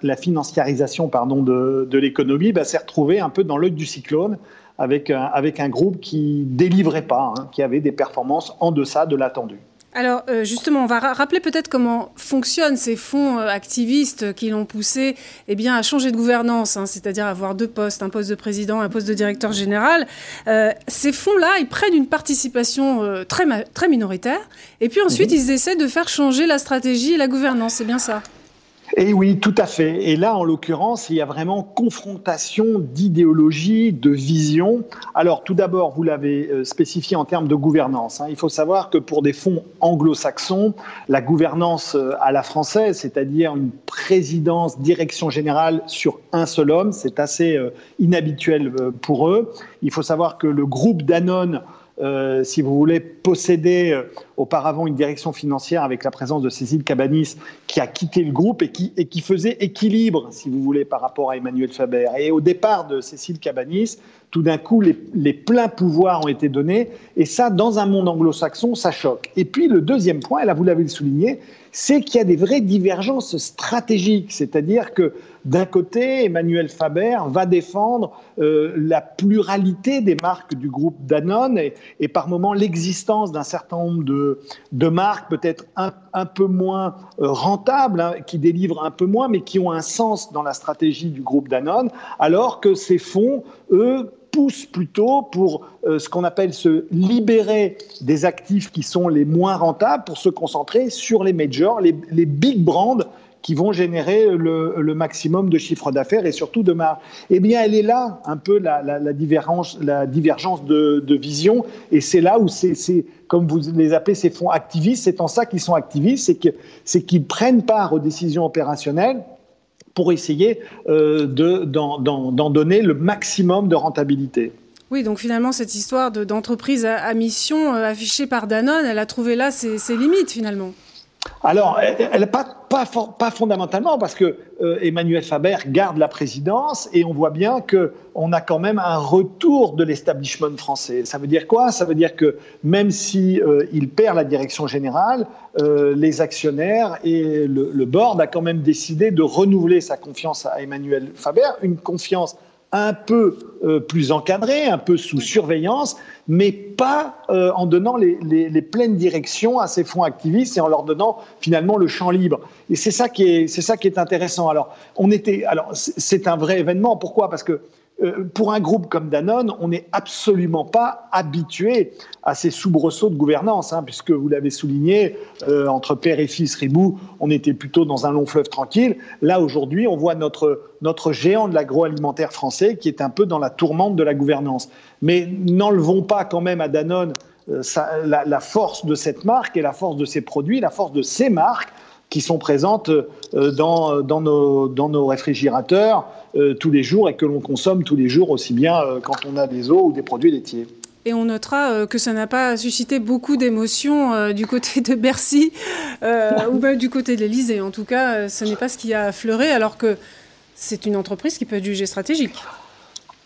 la, financiarisation pardon, de, de l'économie, bah, s'est retrouvé un peu dans l'œil du cyclone avec un, avec un groupe qui délivrait pas, hein, qui avait des performances en deçà de l'attendu. Alors euh, justement, on va rappeler peut-être comment fonctionnent ces fonds euh, activistes qui l'ont poussé eh bien, à changer de gouvernance, hein, c'est-à-dire avoir deux postes, un poste de président, un poste de directeur général. Euh, ces fonds-là, ils prennent une participation très, très minoritaire, et puis ensuite, mhm. ils essaient de faire changer la stratégie et la gouvernance, c'est bien ça? Et oui, tout à fait. Et là, en l'occurrence, il y a vraiment confrontation d'idéologie, de vision. Alors, tout d'abord, vous l'avez euh, spécifié en termes de gouvernance. Hein. Il faut savoir que pour des fonds anglo-saxons, la gouvernance euh, à la française, c'est-à-dire une présidence, direction générale sur un seul homme, c'est assez euh, inhabituel pour eux. Il faut savoir que le groupe Danone si vous voulez, posséder auparavant une direction financière avec la présence de Cécile Cabanis, qui a quitté le groupe et qui, et faisait équilibre, si vous voulez, par rapport à Emmanuel Faber. Et au départ de Cécile Cabanis, tout d'un coup, les, pleins pouvoirs ont été donnés. Et ça, dans un monde anglo-saxon, ça choque. Et puis, le deuxième point, et là, vous l'avez souligné, c'est qu'il y a des vraies divergences stratégiques. C'est-à-dire que d'un côté, Emmanuel Faber va défendre euh, la pluralité des marques du groupe Danone et, par moments l'existence d'un certain nombre de, de marques peut-être un, un, peu moins euh, rentables, hein, qui délivrent un peu moins, mais qui ont un sens dans la stratégie du groupe Danone, alors que ces fonds, eux, poussent plutôt pour euh, ce qu'on appelle se libérer des actifs qui sont les moins rentables pour se concentrer sur les majors, les, les big brands qui vont générer le, maximum de chiffre d'affaires et surtout de marge. Eh bien, elle est là un peu la, divergence, la divergence de, de, vision, et c'est là où c'est, comme vous les appelez, ces fonds activistes, c'est en ça qu'ils sont activistes, c'est, qu'ils prennent part aux décisions opérationnelles pour essayer euh, d'en, donner le maximum de rentabilité. Oui, donc finalement, cette histoire d'entreprise à, mission euh, affichée par Danone, elle a trouvé là ses, limites finalement. Alors, pas, fondamentalement, parce que euh, Emmanuel Faber garde la présidence et on voit bien qu'on a quand même un retour de l'establishment français. Ça veut dire quoi? Ça veut dire que même si il perd la direction générale, euh, les actionnaires et le, board a quand même décidé de renouveler sa confiance à Emmanuel Faber, une confiance un peu euh, plus encadrée, un peu sous surveillance, mais pas euh, en donnant les, les, pleines directions à ces fonds activistes et en leur donnant finalement le champ libre. Et c'est ça qui est, c'est ça qui est intéressant. Alors, on était, alors c'est un vrai événement. Pourquoi? Parce que euh, pour un groupe comme Danone, on n'est absolument pas habitué à ces soubresauts de gouvernance, hein, puisque vous l'avez souligné, euh, entre père et fils Ribou, on était plutôt dans un long fleuve tranquille. Là, aujourd'hui, on voit notre, notre géant de l'agroalimentaire français qui est un peu dans la tourmente de la gouvernance. Mais n'enlevons pas quand même à Danone euh, la, la force de cette marque et la force de ses produits, la force de ses marques qui sont présentes dans, dans, nos, dans nos réfrigérateurs tous les jours et que l'on consomme tous les jours, aussi bien quand on a des eaux ou des produits laitiers. Et on notera que ça n'a pas suscité beaucoup d'émotions du côté de Bercy ou du côté de l'Elysée. En tout cas, ce n'est pas ce qui a affleuré, alors que c'est une entreprise qui peut être jugée stratégique.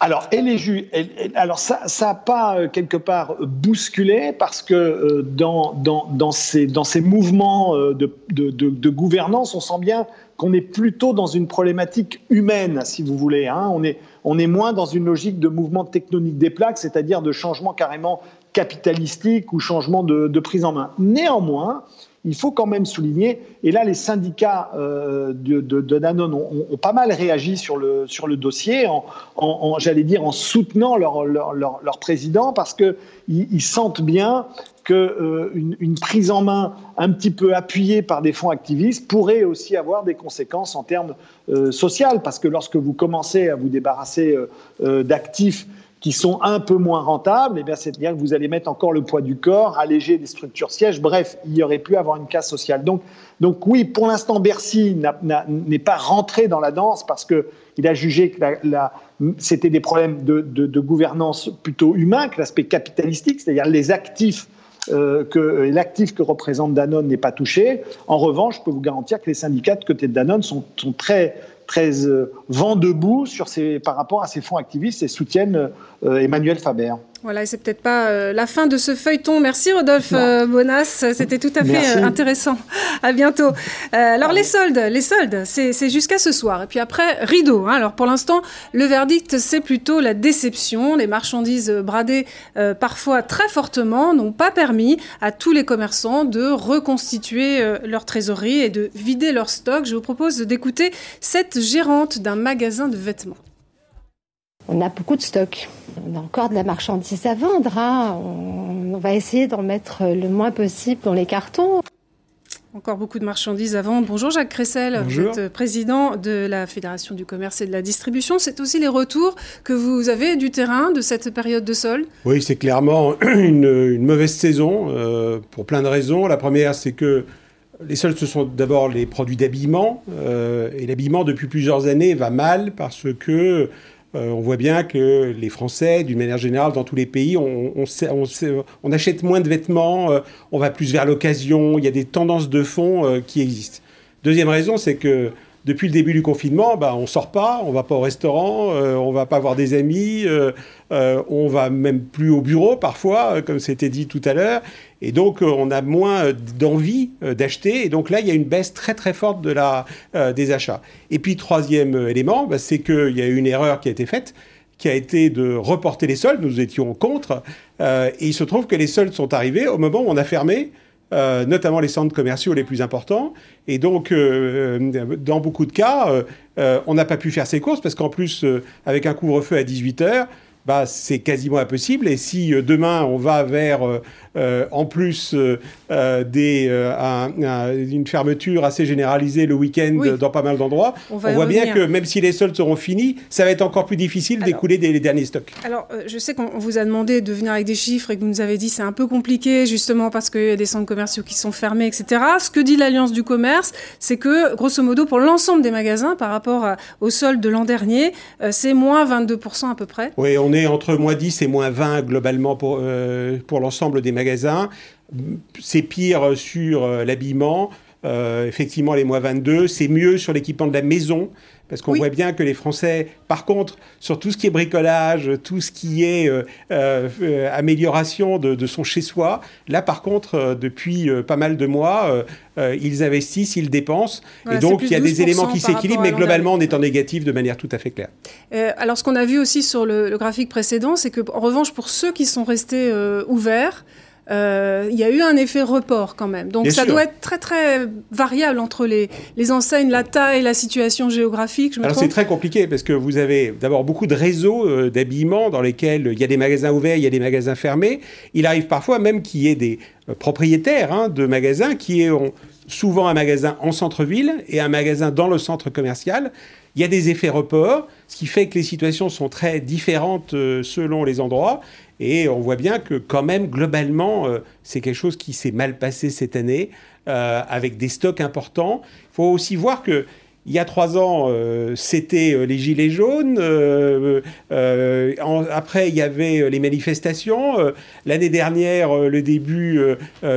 Alors, elle est alors ça n'a pas euh, quelque part bousculé parce que euh, dans, ces, mouvements euh, de, gouvernance, on sent bien qu'on est plutôt dans une problématique humaine, si vous voulez. Hein. On, est, moins dans une logique de mouvement tectonique des plaques, c'est-à-dire de changement carrément capitalistique ou changement de prise en main. Néanmoins, il faut quand même souligner, et là les syndicats euh, de, de, ont, pas mal réagi sur le, dossier, en, j'allais dire en soutenant leur, leur, président, parce qu'ils ils sentent bien qu'une euh, une prise en main un petit peu appuyée par des fonds activistes pourrait aussi avoir des conséquences en termes euh, sociaux, parce que lorsque vous commencez à vous débarrasser d'actifs qui sont un peu moins rentables, eh bien c'est-à-dire que vous allez mettre encore le poids du corps, alléger des structures sièges, bref, il y aurait pu avoir une casse sociale. Donc, donc oui, pour l'instant, Bercy n'est pas rentré dans la danse parce qu'il a jugé que la, c'était des problèmes de, de, gouvernance plutôt humains que l'aspect capitalistique, c'est-à-dire les actifs euh, que l'actif que représente Danone n'est pas touché. En revanche, je peux vous garantir que les syndicats de côté de Danone sont, sont très très euh, vent debout sur ces, par rapport à ces fonds activistes et soutiennent euh, Emmanuel Faber. Voilà, et c'est peut-être pas euh, la fin de ce feuilleton. Merci Rodolphe euh, Bonas, c'était tout à fait euh, intéressant. À bientôt. alors les soldes, les soldes, c'est jusqu'à ce soir. Et puis après, rideau. Hein. Alors pour l'instant, le verdict, c'est plutôt la déception. Les marchandises bradées, parfois très fortement, n'ont pas permis à tous les commerçants de reconstituer leur trésorerie et de vider leur stock. Je vous propose d'écouter cette gérante d'un magasin de vêtements. On a beaucoup de stock. On a encore de la marchandise à vendre. Hein. On, va essayer d'en mettre le moins possible dans les cartons. Encore beaucoup de marchandises à vendre. Bonjour Jacques Cressel, vous êtes président de la Fédération du commerce et de la distribution. C'est aussi les retours que vous avez du terrain de cette période de solde Oui, c'est clairement une, mauvaise saison euh, pour plein de raisons. La première, c'est que les soldes, ce sont d'abord les produits d'habillement. Euh, et l'habillement, depuis plusieurs années, va mal parce que euh, on voit bien que les Français, d'une manière générale, dans tous les pays, on, achète moins de vêtements, euh, on va plus vers l'occasion, il y a des tendances de fond euh, qui existent. Deuxième raison, c'est que depuis le début du confinement, bah, on sort pas, on va pas au restaurant, on va pas voir des amis, on va même plus au bureau parfois, comme c'était dit tout à l'heure. Et donc, euh, on a moins euh, d'envie euh, d'acheter. Et donc là, il y a une baisse très très forte de la, des achats. Et puis, troisième élément, bah, c'est qu'il y a eu une erreur qui a été faite qui a été de reporter les soldes. Nous étions contre. et il se trouve que les soldes sont arrivés au moment où on a fermé notamment les centres commerciaux les plus importants. Et donc, dans beaucoup de cas, on n'a pas pu faire ses courses parce qu'en plus, avec un couvre-feu à 18 heures, bah, c'est quasiment impossible. Et si demain on va vers euh, en plus euh, euh, des, une fermeture assez généralisée le week-end dans pas mal d'endroits, on, voit bien que même si les soldes seront finis, ça va être encore plus difficile d'écouler les derniers stocks. Alors, je sais qu'on vous a demandé de venir avec des chiffres et que vous nous avez dit c'est un peu compliqué justement parce qu'il y a des centres commerciaux qui sont fermés, etc. Ce que dit l'Alliance du commerce, c'est que grosso modo pour l'ensemble des magasins par rapport aux soldes de l'an dernier, c'est moins 22% à peu près. Oui, on est entre moins 10 et moins 20 globalement pour, pour l'ensemble des magasins c'est pire sur euh, l'habillement. Euh, effectivement, les mois 22, c'est mieux sur l'équipement de la maison, parce qu'on voit bien que les Français, par contre, sur tout ce qui est bricolage, tout ce qui est euh, amélioration de, son chez-soi, là, par contre, depuis pas mal de mois, ils investissent, ils dépensent, et donc il y a des éléments qui s'équilibrent, mais globalement, on est en négatif de manière tout à fait claire. alors, ce qu'on a vu aussi sur le, le graphique précédent, c'est que, en revanche, pour ceux qui sont restés ouverts, euh, il y a eu un effet report quand même. Donc ça doit être très très variable entre les, les enseignes, la taille, la situation géographique. Alors c'est très compliqué parce que vous avez d'abord beaucoup de réseaux euh, d'habillement dans lesquels il y a des magasins ouverts, il y a des magasins fermés. Il arrive parfois même qu'il y ait des euh, propriétaires hein, de magasins qui ont souvent un magasin en centre-ville et un magasin dans le centre commercial. Il y a des effets report, ce qui fait que les situations sont très différentes selon les endroits. Et on voit bien que quand même, globalement, c'est quelque chose qui s'est mal passé cette année, avec des stocks importants. Il faut aussi voir que il y a trois ans, euh, c'était euh, les gilets jaunes. Euh, après, il y avait les manifestations. L'année dernière, le début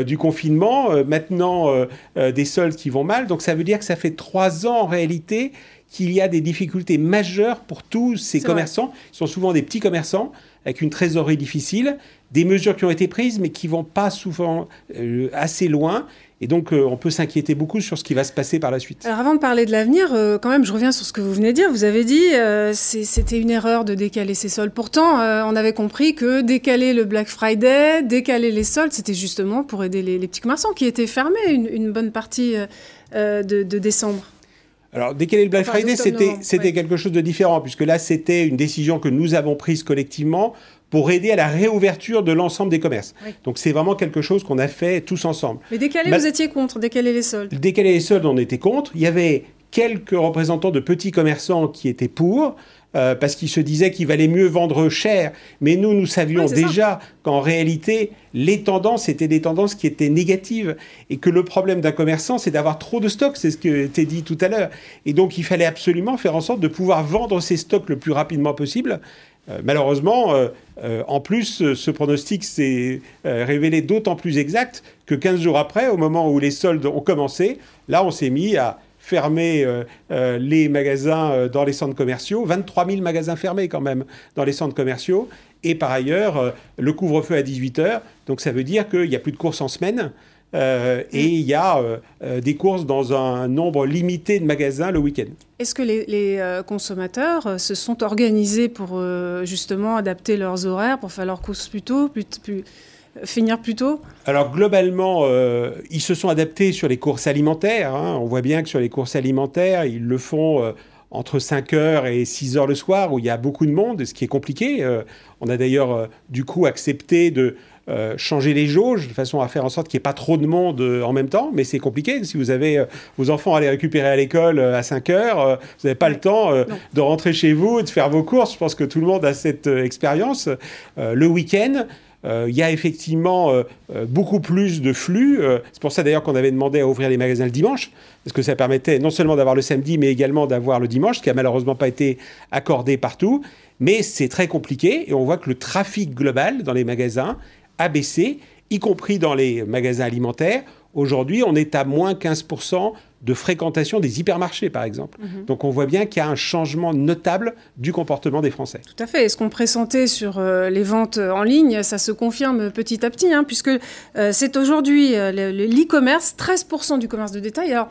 du confinement. maintenant, des soldes qui vont mal. Donc, ça veut dire que ça fait trois ans en réalité qu'il y a des difficultés majeures pour tous ces commerçants. Ils sont souvent des petits commerçants avec une trésorerie difficile, des mesures qui ont été prises mais qui vont pas souvent assez loin et donc, euh, on peut s'inquiéter beaucoup sur ce qui va se passer par la suite. Alors, avant de parler de l'avenir, euh, quand même, je reviens sur ce que vous venez de dire. Vous avez dit euh, c'était une erreur de décaler ces soldes. Pourtant, on avait compris que décaler le Black Friday, décaler les soldes, c'était justement pour aider les, petits commerçants qui étaient fermés une, bonne partie de, décembre. Alors, décaler le Black Friday, c'était quelque chose de différent, puisque là, c'était une décision que nous avons prise collectivement pour aider à la réouverture de l'ensemble des commerces. Donc c'est vraiment quelque chose qu'on a fait tous ensemble. Mais décaler, vous étiez contre, décaler les soldes Décaler les soldes, on était contre. Il y avait quelques représentants de petits commerçants qui étaient pour. Euh, parce qu'ils se disaient qu'il valait mieux vendre cher. Mais nous, nous savions déjà qu'en réalité, les tendances étaient des tendances qui étaient négatives. Et que le problème d'un commerçant, c'est d'avoir trop de stocks, c'est ce que tu dit tout à l'heure. Et donc, il fallait absolument faire en sorte de pouvoir vendre ces stocks le plus rapidement possible. Euh, malheureusement, euh, euh, en plus, ce pronostic s'est révélé d'autant plus exact que 15 jours après, au moment où les soldes ont commencé, là, on s'est mis à fermer les magasins dans les centres commerciaux. 23 000 magasins fermés quand même dans les centres commerciaux. Et par ailleurs, le couvre-feu à 18 heures. Donc ça veut dire qu'il n'y a plus de courses en semaine. Euh, et il y a euh, euh, des courses dans un nombre limité de magasins le week-end. Est-ce que les, consommateurs se sont organisés pour justement adapter leurs horaires, pour faire leurs courses plus tôt, finir plus tôt Alors globalement, ils se sont adaptés sur les courses alimentaires. Hein. On voit bien que sur les courses alimentaires, ils le font entre 5h et 6h le soir, où il y a beaucoup de monde, ce qui est compliqué. on a d'ailleurs du coup accepté de euh, changer les jauges de façon à faire en sorte qu'il n'y ait pas trop de monde euh, en même temps, mais c'est compliqué. Si vous avez euh, vos enfants à les récupérer à l'école à 5 heures, vous n'avez pas le temps de rentrer chez vous, de faire vos courses. Je pense que tout le monde a cette expérience. le week-end, il y a effectivement beaucoup plus de flux. c'est pour ça d'ailleurs qu'on avait demandé à ouvrir les magasins le dimanche, parce que ça permettait non seulement d'avoir le samedi, mais également d'avoir le dimanche, ce qui a malheureusement pas été accordé partout. Mais c'est très compliqué et on voit que le trafic global dans les magasins a baissé, y compris dans les magasins alimentaires. Aujourd'hui, on est à moins 15% de fréquentation des hypermarchés, par exemple. Mhm. Donc on voit bien qu'il y a un changement notable du comportement des Français. Tout à fait. Et ce qu'on pressentait sur euh, les ventes en ligne, ça se confirme petit à petit, hein, puisque euh, c'est aujourd'hui euh, l'e-commerce, 13% du commerce de détail. Alors,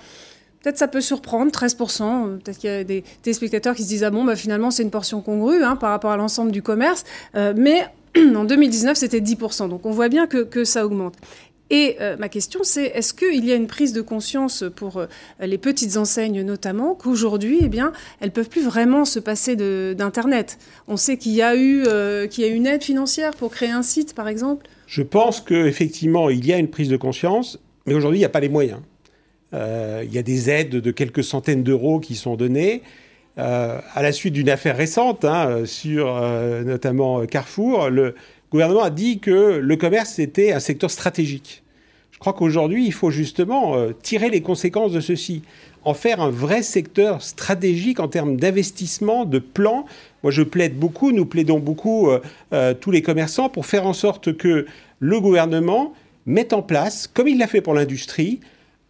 Peut-être ça peut surprendre, 13%. Peut-être qu'il y a des téléspectateurs qui se disent Ah bon, bah, finalement, c'est une portion congrue hein, par rapport à l'ensemble du commerce. mais en 2019, c'était 10%. Donc on voit bien que, ça augmente. Et euh, ma question, c'est est-ce qu'il y a une prise de conscience pour euh, les petites enseignes notamment qu'aujourd'hui, eh bien, elles peuvent plus vraiment se passer d'Internet? On sait qu'il y, a eu, euh, qu'il y a une aide financière pour créer un site, par exemple Je pense qu'effectivement, il y a une prise de conscience, mais aujourd'hui, il n'y a pas les moyens. il y a des aides de quelques centaines d'euros qui sont données. À la suite d'une affaire récente hein, sur notamment Carrefour, le gouvernement a dit que le commerce était un secteur stratégique. Je crois qu'aujourd'hui, il faut justement euh, tirer les conséquences de ceci, en faire un vrai secteur stratégique en termes d'investissement, de plan. Moi, je plaide beaucoup, nous plaidons beaucoup, tous les commerçants, pour faire en sorte que le gouvernement mette en place, comme il l'a fait pour l'industrie,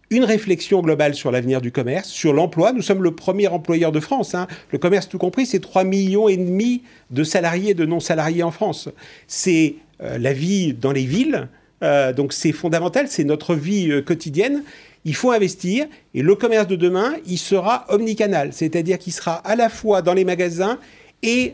une réflexion globale sur l'avenir du commerce, sur l'emploi. Nous sommes le premier employeur de France. Hein. Le commerce tout compris, c'est 3 millions et demi de salariés, de non-salariés en France. C'est euh, la vie dans les villes, euh, donc c'est fondamental, c'est notre vie euh, quotidienne. Il faut investir et le commerce de demain, il sera omnicanal, c'est-à-dire qu'il sera à la fois dans les magasins et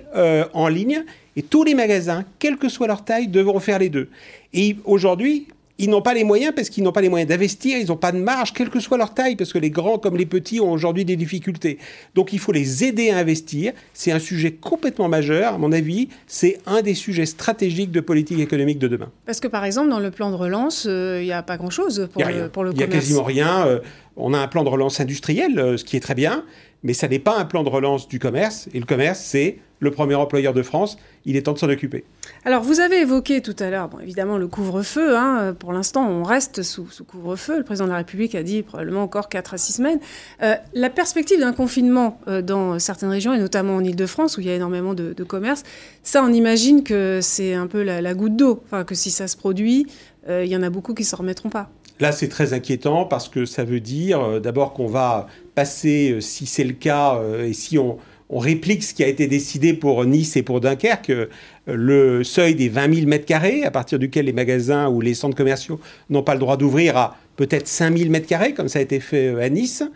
en ligne. Et tous les magasins, quelle que soit leur taille, devront faire les deux. Et aujourd'hui, ils n'ont pas les moyens parce qu'ils n'ont pas les moyens d'investir, ils n'ont pas de marge, quelle que soit leur taille, parce que les grands comme les petits ont aujourd'hui des difficultés. Donc il faut les aider à investir. C'est un sujet complètement majeur, à mon avis. C'est un des sujets stratégiques de politique économique de demain. Parce que par exemple, dans le plan de relance, euh, il n'y a pas grand-chose pour, le, pour Il n'y a quasiment rien. Euh, on a un plan de relance industriel, ce qui est très bien, mais ça n'est pas un plan de relance du commerce. Et le commerce, c'est le premier employeur de France. Il est temps de s'en occuper. Alors, vous avez évoqué tout à l'heure, bon, évidemment, le couvre-feu. Hein, pour l'instant, on reste sous, couvre-feu. Le président de la République a dit probablement encore 4 à 6 semaines. Euh, la perspective d'un confinement euh, dans certaines régions, et notamment en Ile-de-France, où il y a énormément de, commerces, ça, on imagine que c'est un peu la, goutte d'eau. Enfin, que si ça se produit, euh, il y en a beaucoup qui ne s'en remettront pas. Là, c'est très inquiétant parce que ça veut dire d'abord qu'on va passer, si c'est le cas, et si on, réplique ce qui a été décidé pour Nice et pour Dunkerque, euh, le seuil des 20 000 mètres carrés, à partir duquel les magasins ou les centres commerciaux n'ont pas le droit d'ouvrir à peut-être 5 000 mètres carrés, comme ça a été fait euh, à Nice, euh,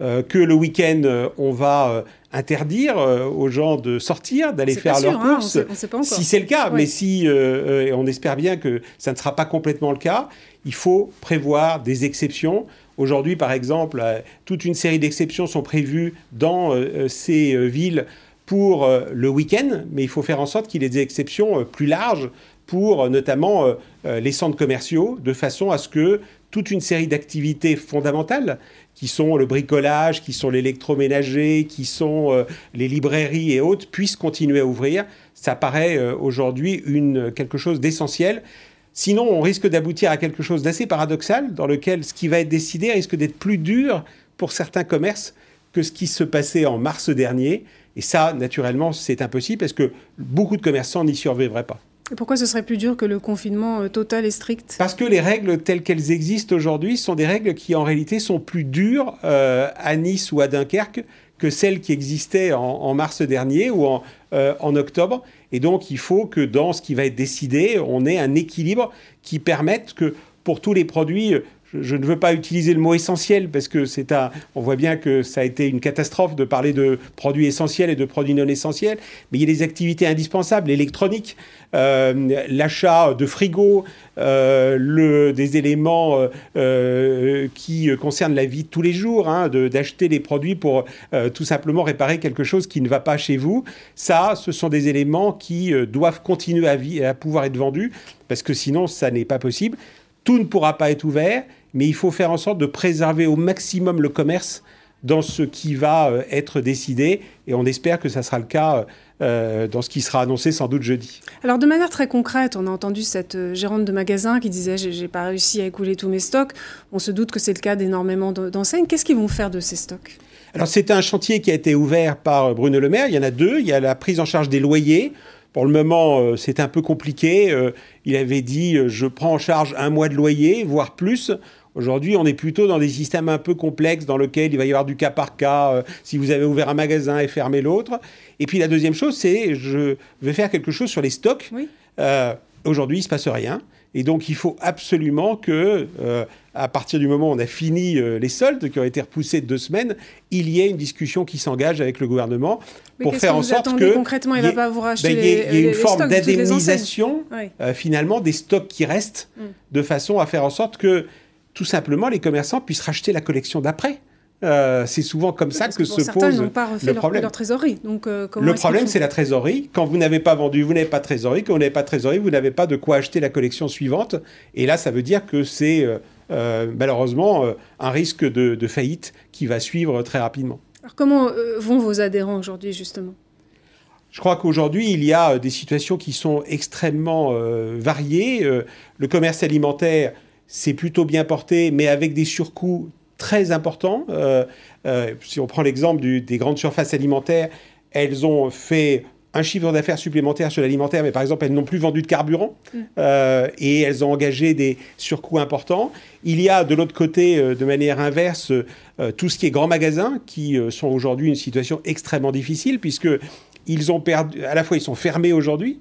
que le week-end, on va interdire aux gens de sortir, d'aller faire leurs hein, courses, si c'est le cas. Mais si, on espère bien que ça ne sera pas complètement le cas, il faut prévoir des exceptions. Aujourd'hui, par exemple, euh, toute une série d'exceptions sont prévues dans euh, euh, ces villes pour le week-end, mais il faut faire en sorte qu'il y ait des exceptions plus larges pour notamment les centres commerciaux, de façon à ce que toute une série d'activités fondamentales, qui sont le bricolage, qui sont l'électroménager, qui sont les librairies et autres, puissent continuer à ouvrir. Ça paraît aujourd'hui quelque chose d'essentiel. Sinon, on risque d'aboutir à quelque chose d'assez paradoxal, dans lequel ce qui va être décidé risque d'être plus dur pour certains commerces que ce qui se passait en mars dernier. Et ça, naturellement, c'est impossible parce que beaucoup de commerçants n'y survivraient pas. Pourquoi ce serait plus dur que le confinement euh, total et strict Parce que les règles telles qu'elles existent aujourd'hui sont des règles qui en réalité sont plus dures euh, à Nice ou à Dunkerque que celles qui existaient en, mars dernier ou en, euh, en octobre. Et donc, il faut que dans ce qui va être décidé, on ait un équilibre qui permette que pour tous les produits, je, ne veux pas utiliser le mot essentiel parce que c'est un, on voit bien que ça a été une catastrophe de parler de produits essentiels et de produits non essentiels, mais il y a des activités indispensables, l'électronique, euh, l'achat de frigo, euh, des éléments euh, qui concernent la vie de tous les jours, hein, d'acheter des produits pour tout simplement réparer quelque chose qui ne va pas chez vous. Ça, ce sont des éléments qui doivent continuer à, à pouvoir être vendus parce que sinon, ça n'est pas possible. Tout ne pourra pas être ouvert mais il faut faire en sorte de préserver au maximum le commerce dans ce qui va euh, être décidé, et on espère que ça sera le cas euh, dans ce qui sera annoncé sans doute jeudi. Alors de manière très concrète, on a entendu cette euh, gérante de magasin qui disait j'ai pas réussi à écouler tous mes stocks. On se doute que c'est le cas d'énormément d'enseignes. Qu'est-ce qu'ils vont faire de ces stocks? Alors c'est un chantier qui a été ouvert par Bruno Le Maire. Il y en a deux. Il y a la prise en charge des loyers. Pour le moment, c'est un peu compliqué. il avait dit je prends en charge un mois de loyer, voire plus. Aujourd'hui, on est plutôt dans des systèmes un peu complexes dans lesquels il va y avoir du cas par cas, euh, si vous avez ouvert un magasin et fermé l'autre. Et puis la deuxième chose, c'est je vais faire quelque chose sur les stocks. Euh, aujourd'hui, il ne se passe rien. Et donc, il faut absolument que, euh, à partir du moment où on a fini les soldes, qui ont été repoussés de deux semaines, il y ait une discussion qui s'engage avec le gouvernement pour faire en sorte que. Concrètement, il ne va pas vous racheter ben, les, Il y ait une forme d'indemnisation, finalement, des stocks qui restent, mm. de façon à faire en sorte que tout simplement les commerçants puissent racheter la collection d'après. Euh, c'est souvent comme ça que, se pose n'ont pas refait le leur, problème. Leur trésorerie. Donc, euh, le problème, c'est la trésorerie. Quand vous n'avez pas vendu, vous n'avez pas de trésorerie. Quand vous n'avez pas de trésorerie, vous n'avez pas de quoi acheter la collection suivante. Et là, ça veut dire que c'est euh, malheureusement un risque de, de, faillite qui va suivre très rapidement. Alors comment vont vos adhérents aujourd'hui, justement? Je crois qu'aujourd'hui, il y a des situations qui sont extrêmement variées. le commerce alimentaire c'est plutôt bien porté, mais avec des surcoûts très importants. Euh, euh, si on prend l'exemple des grandes surfaces alimentaires, elles ont fait un chiffre d'affaires supplémentaire sur l'alimentaire, mais par exemple, elles n'ont plus vendu de carburant mm. euh, et elles ont engagé des surcoûts importants. Il y a de l'autre côté, de manière inverse, tout ce qui est grands magasins qui sont aujourd'hui une situation extrêmement difficile puisque ils ont perdu, à la fois ils sont fermés aujourd'hui,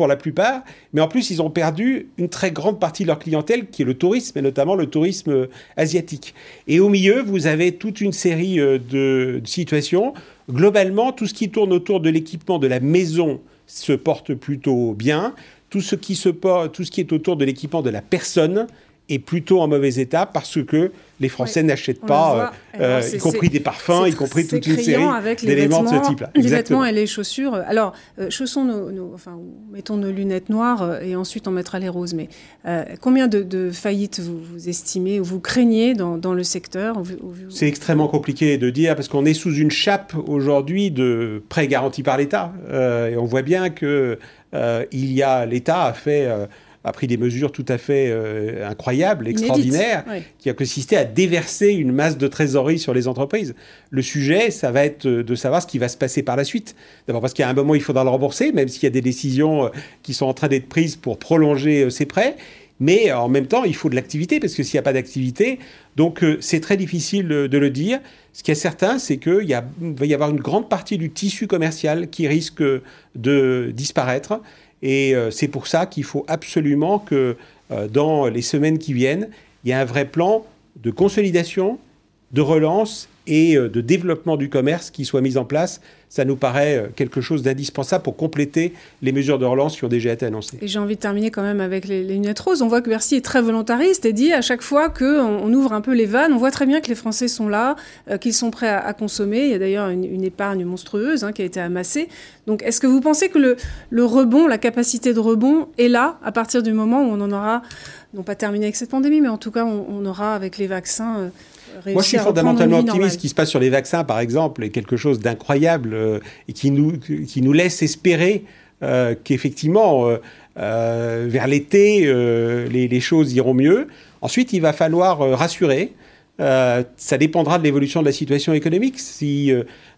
pour la plupart, mais en plus ils ont perdu une très grande partie de leur clientèle qui est le tourisme, et notamment le tourisme euh, asiatique. Et au milieu, vous avez toute une série euh, de, situations. Globalement, tout ce qui tourne autour de l'équipement de la maison se porte plutôt bien. Tout ce qui, se, tout ce qui est autour de l'équipement de la personne est plutôt en mauvais état parce que les Français n'achètent pas, euh, y compris des parfums, y compris toute une série d'éléments de ce type-là. Les vêtements et les chaussures. Alors, euh, chaussons nos, enfin, mettons nos lunettes noires euh, et ensuite on mettra les roses. Mais combien de, faillites vous, estimez ou vous craignez dans, le secteur C'est extrêmement compliqué de dire parce qu'on est sous une chape aujourd'hui de prêts garantis par l'État. et on voit bien que il y a l'État a fait a pris des mesures tout à fait euh, incroyables, extraordinaires, qui a consisté à déverser une masse de trésorerie sur les entreprises. Le sujet, ça va être de savoir ce qui va se passer par la suite. D'abord parce qu'à un moment, il faudra le rembourser, même s'il y a des décisions euh, qui sont en train d'être prises pour prolonger euh, ces prêts. Mais en même temps, il faut de l'activité, parce que s'il n'y a pas d'activité, donc c'est très difficile de le dire. Ce qui est certain, c'est qu'il va y avoir une grande partie du tissu commercial qui risque de disparaître. Et euh, c'est pour ça qu'il faut absolument que euh, dans les semaines qui viennent, il y ait un vrai plan de consolidation, de relance et euh, de développement du commerce qui soit mis en place ça nous paraît euh, quelque chose d'indispensable pour compléter les mesures de relance qui ont déjà été annoncées. Et j'ai envie de terminer quand même avec les, lunettes roses. On voit que Bercy est très volontariste et dit à chaque fois qu'on on ouvre un peu les vannes, on voit très bien que les Français sont là, euh, qu'ils sont prêts à, consommer. Il y a d'ailleurs une, épargne monstrueuse hein, qui a été amassée. Donc est-ce que vous pensez que le, rebond, la capacité de rebond est là à partir du moment où on en aura, non pas terminé avec cette pandémie, mais en tout cas on, aura avec les vaccins euh, moi, je suis fondamentalement optimiste. Ce qui se passe sur les vaccins, par exemple, est quelque chose d'incroyable euh, et qui nous, qui nous laisse espérer euh, qu'effectivement, euh, vers l'été, les, les, choses iront mieux. Ensuite, il va falloir rassurer. ça dépendra de l'évolution de la situation économique. Si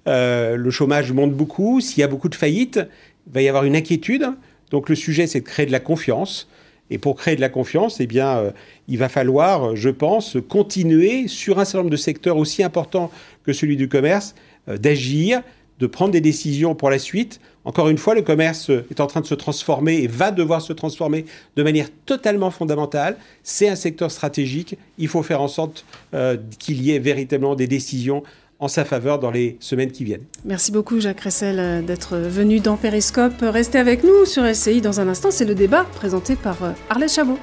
le chômage monte beaucoup, s'il y a beaucoup de faillites, il va y avoir une inquiétude. Donc le sujet, c'est de créer de la confiance. Et pour créer de la confiance, eh bien, euh, il va falloir, je pense, continuer sur un certain nombre de secteurs aussi importants que celui du commerce, euh, d'agir, de prendre des décisions pour la suite. Encore une fois, le commerce est en train de se transformer et va devoir se transformer de manière totalement fondamentale. C'est un secteur stratégique. Il faut faire en sorte euh, qu'il y ait véritablement des décisions en sa faveur dans les semaines qui viennent. Merci beaucoup Jacques Ressel euh, d'être venu dans Périscope. Restez avec nous sur SCI dans un instant, c'est le débat présenté par euh, Arlette Chabot.